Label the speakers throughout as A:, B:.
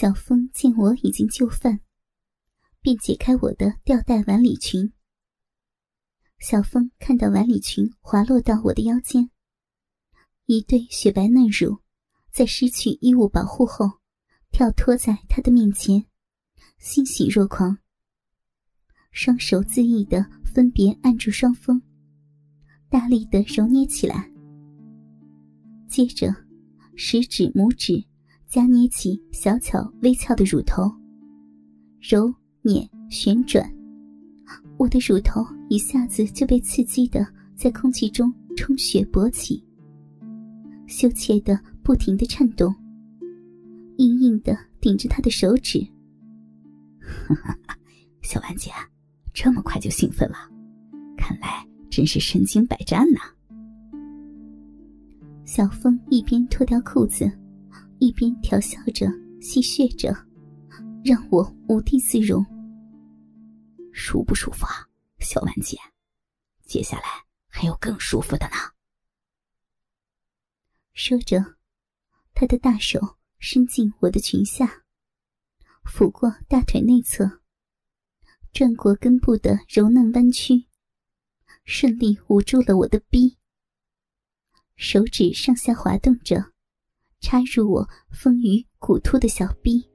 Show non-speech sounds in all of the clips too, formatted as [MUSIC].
A: 小峰见我已经就范，便解开我的吊带晚礼裙。小峰看到晚礼裙滑落到我的腰间，一对雪白嫩乳，在失去衣物保护后，跳脱在他的面前，欣喜若狂。双手恣意的分别按住双峰，大力的揉捏起来。接着，食指、拇指夹捏起小巧微翘的乳头，揉捻旋转，我的乳头一下子就被刺激的在空气中充血勃起，羞怯的不停的颤动，硬硬的顶着他的手指。[LAUGHS]
B: 小婉姐。这么快就兴奋了，看来真是身经百战呐。
A: 小峰一边脱掉裤子，一边调笑着戏谑着，让我无地自容。
B: 舒不舒服啊，小婉姐？接下来还有更舒服的呢。
A: 说着，他的大手伸进我的裙下，抚过大腿内侧。转过根部的柔嫩弯曲，顺利捂住了我的逼。手指上下滑动着，插入我丰腴骨突的小臂。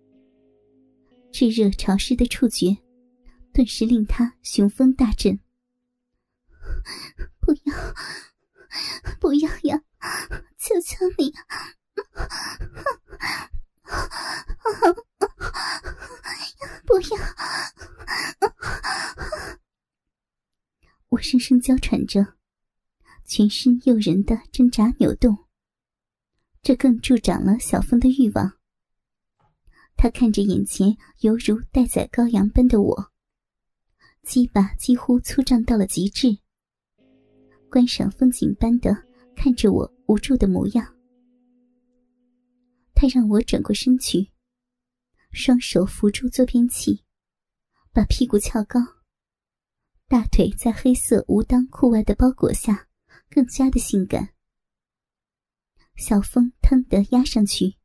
A: 炙热潮湿的触觉，顿时令他雄风大振。[LAUGHS] 不要，不要呀！求求你！不要！我声声娇喘着，全身诱人的挣扎扭动。这更助长了小峰的欲望。他看着眼前犹如待宰羔羊般的我，鸡巴几乎粗胀到了极致，观赏风景般的看着我无助的模样。他让我转过身去。双手扶住坐便器，把屁股翘高，大腿在黑色无裆裤外的包裹下更加的性感。小风腾地压上去，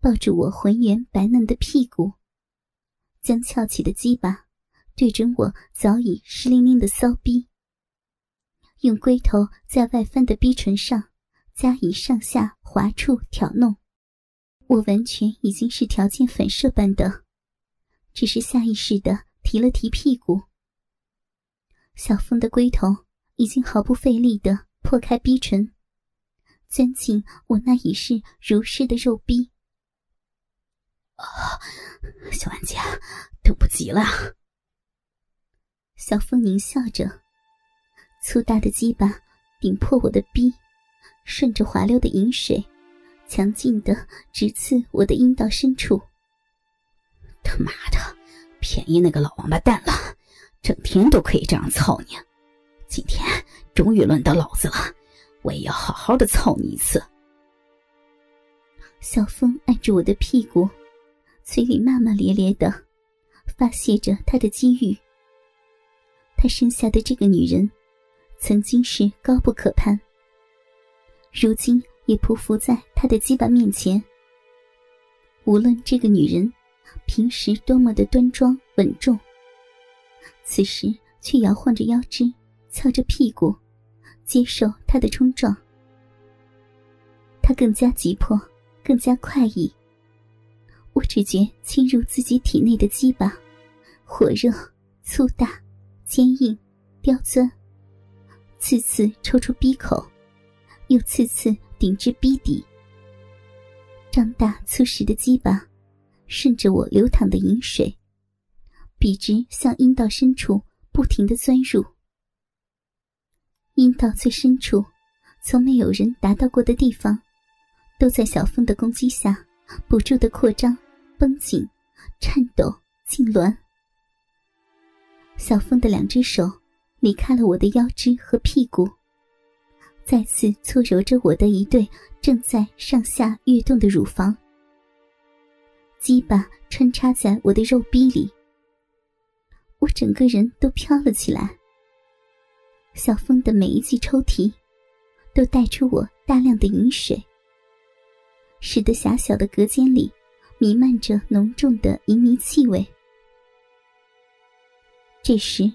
A: 抱住我浑圆白嫩的屁股，将翘起的鸡巴对准我早已湿淋淋的骚逼，用龟头在外翻的逼唇上加以上下滑触挑弄。我完全已经是条件反射般的，只是下意识的提了提屁股。小峰的龟头已经毫不费力的破开逼唇，钻进我那已是如湿的肉逼。
B: 啊，小安姐，等不及了。
A: 小风狞笑着，粗大的鸡巴顶破我的逼，顺着滑溜的饮水。强劲的直刺我的阴道深处。
B: 他妈的，便宜那个老王八蛋了，整天都可以这样操你。今天终于轮到老子了，我也要好好的操你一次。
A: 小峰按住我的屁股，嘴里骂骂咧咧的，发泄着他的机遇。他生下的这个女人，曾经是高不可攀，如今。也匍匐在他的鸡巴面前。无论这个女人平时多么的端庄稳重，此时却摇晃着腰肢，翘着屁股，接受他的冲撞。他更加急迫，更加快意。我只觉侵入自己体内的鸡巴，火热、粗大、坚硬、刁钻，次次抽出鼻口，又次次。顶至逼底，张大粗实的鸡巴顺着我流淌的饮水，笔直向阴道深处不停的钻入。阴道最深处，从没有人达到过的地方，都在小风的攻击下不住的扩张、绷紧、颤抖、痉挛。小风的两只手离开了我的腰肢和屁股。再次搓揉着我的一对正在上下跃动的乳房，鸡巴穿插在我的肉壁里，我整个人都飘了起来。小峰的每一记抽提，都带出我大量的饮水，使得狭小的隔间里弥漫着浓重的淫糜气味。这时，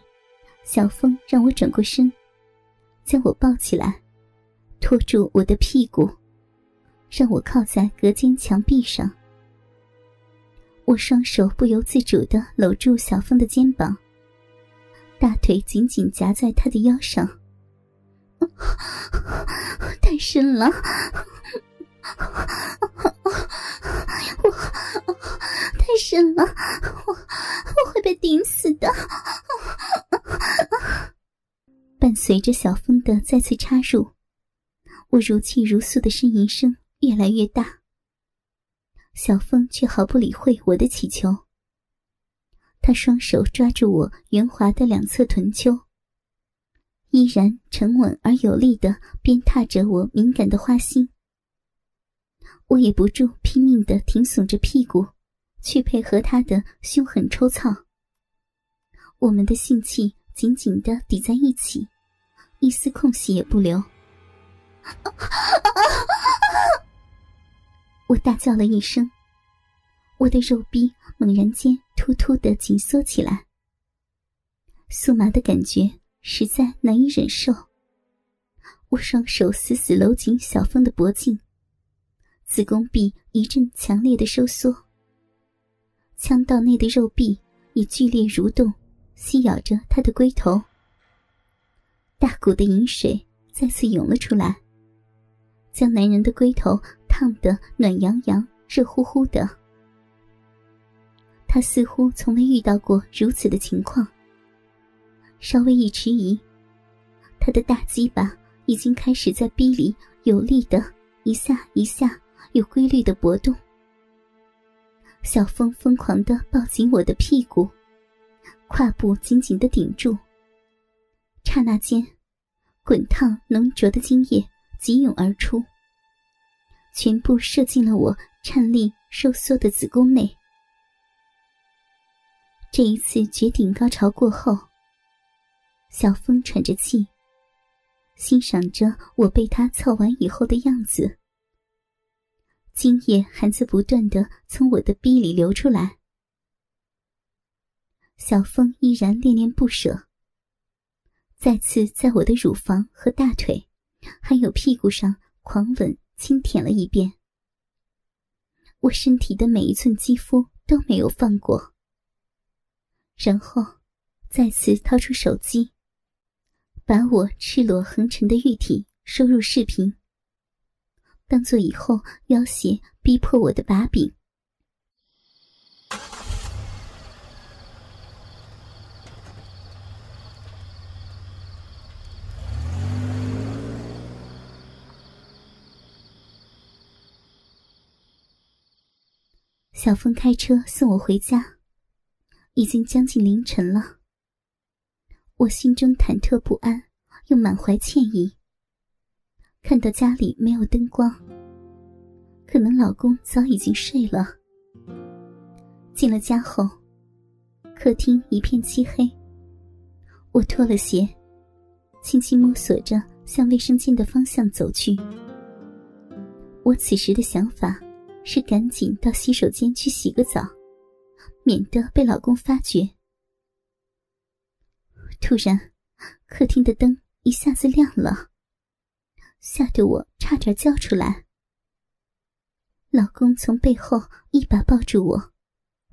A: 小峰让我转过身，将我抱起来，托住我的屁股，让我靠在隔间墙壁上。我双手不由自主的搂住小峰的肩膀，大腿紧紧夹在他的腰上，[LAUGHS] 太深了，我 [LAUGHS] 太深了，我我会被顶死的。伴随着小峰的再次插入，我如泣如诉的呻吟声越来越大。小峰却毫不理会我的乞求，他双手抓住我圆滑的两侧臀丘，依然沉稳而有力的鞭挞着我敏感的花心。我也不住拼命的挺耸着屁股，去配合他的凶狠抽操。我们的性器紧紧的抵在一起，一丝空隙也不留。[LAUGHS] 我大叫了一声，我的肉壁猛然间突突的紧缩起来，酥麻的感觉实在难以忍受。我双手死死搂紧小峰的脖颈，子宫壁一阵强烈的收缩，腔道内的肉壁也剧烈蠕动，吸咬着他的龟头。大股的饮水再次涌了出来，将男人的龟头。烫得暖洋洋、热乎乎的，他似乎从未遇到过如此的情况。稍微一迟疑，他的大鸡巴已经开始在逼里有力的一下一下、有规律的搏动。小峰疯狂的抱紧我的屁股，胯部紧紧的顶住。刹那间，滚烫浓浊的精液急涌而出。全部射进了我颤栗收缩的子宫内。这一次绝顶高潮过后，小峰喘着气，欣赏着我被他操完以后的样子。精液还在不断的从我的逼里流出来。小峰依然恋恋不舍，再次在我的乳房和大腿，还有屁股上狂吻。轻舔了一遍，我身体的每一寸肌肤都没有放过。然后，再次掏出手机，把我赤裸横陈的玉体收入视频，当做以后要挟逼迫我的把柄。小峰开车送我回家，已经将近凌晨了。我心中忐忑不安，又满怀歉意。看到家里没有灯光，可能老公早已经睡了。进了家后，客厅一片漆黑。我脱了鞋，轻轻摸索着向卫生间的方向走去。我此时的想法。是赶紧到洗手间去洗个澡，免得被老公发觉。突然，客厅的灯一下子亮了，吓得我差点叫出来。老公从背后一把抱住我，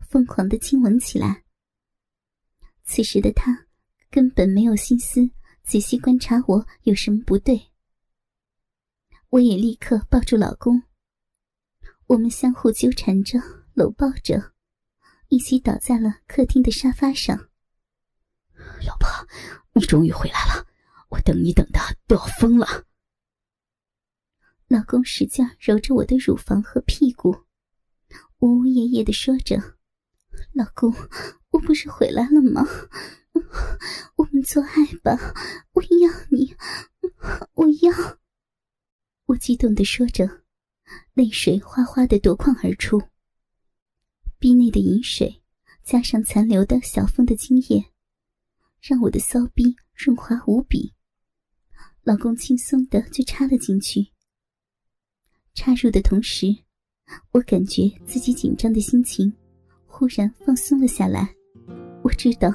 A: 疯狂的亲吻起来。此时的他根本没有心思仔细观察我有什么不对，我也立刻抱住老公。我们相互纠缠着，搂抱着，一起倒在了客厅的沙发上。
B: 老婆，你终于回来了，我等你等的都要疯了。
A: 老公使劲揉着我的乳房和屁股，呜呜咽咽的说着：“老公，我不是回来了吗？我们做爱吧，我要你，我要。”我激动的说着。泪水哗哗的夺眶而出，壁内的饮水加上残留的小峰的精液，让我的骚逼润滑无比。老公轻松的就插了进去，插入的同时，我感觉自己紧张的心情忽然放松了下来。我知道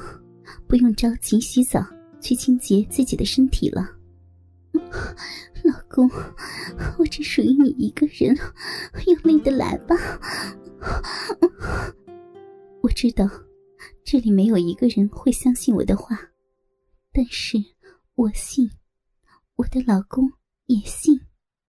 A: 不用着急洗澡去清洁自己的身体了。老公，我只属于你一个人，用力的来吧。[LAUGHS] 我知道这里没有一个人会相信我的话，但是我信，我的老公也信。